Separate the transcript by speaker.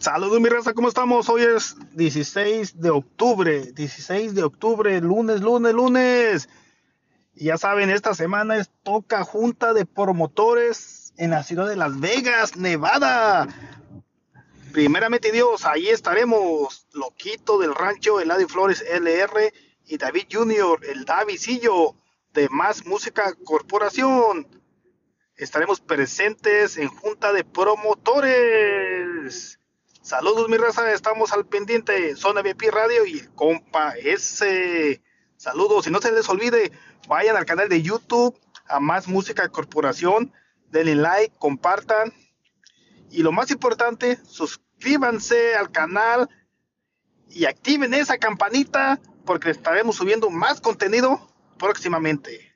Speaker 1: Saludos mi raza, ¿cómo estamos? Hoy es 16 de octubre, 16 de octubre, lunes, lunes, lunes. Ya saben, esta semana es toca junta de promotores en la ciudad de Las Vegas, Nevada. Primeramente Dios, ahí estaremos, Loquito del Rancho, Eladio Flores LR y David Junior, el Davidillo de Más Música Corporación. Estaremos presentes en junta de promotores. Saludos mi raza, estamos al pendiente, Zona VIP Radio y compa ese. Saludos, y no se les olvide, vayan al canal de YouTube, a Más Música Corporación, denle like, compartan. Y lo más importante, suscríbanse al canal y activen esa campanita porque estaremos subiendo más contenido próximamente.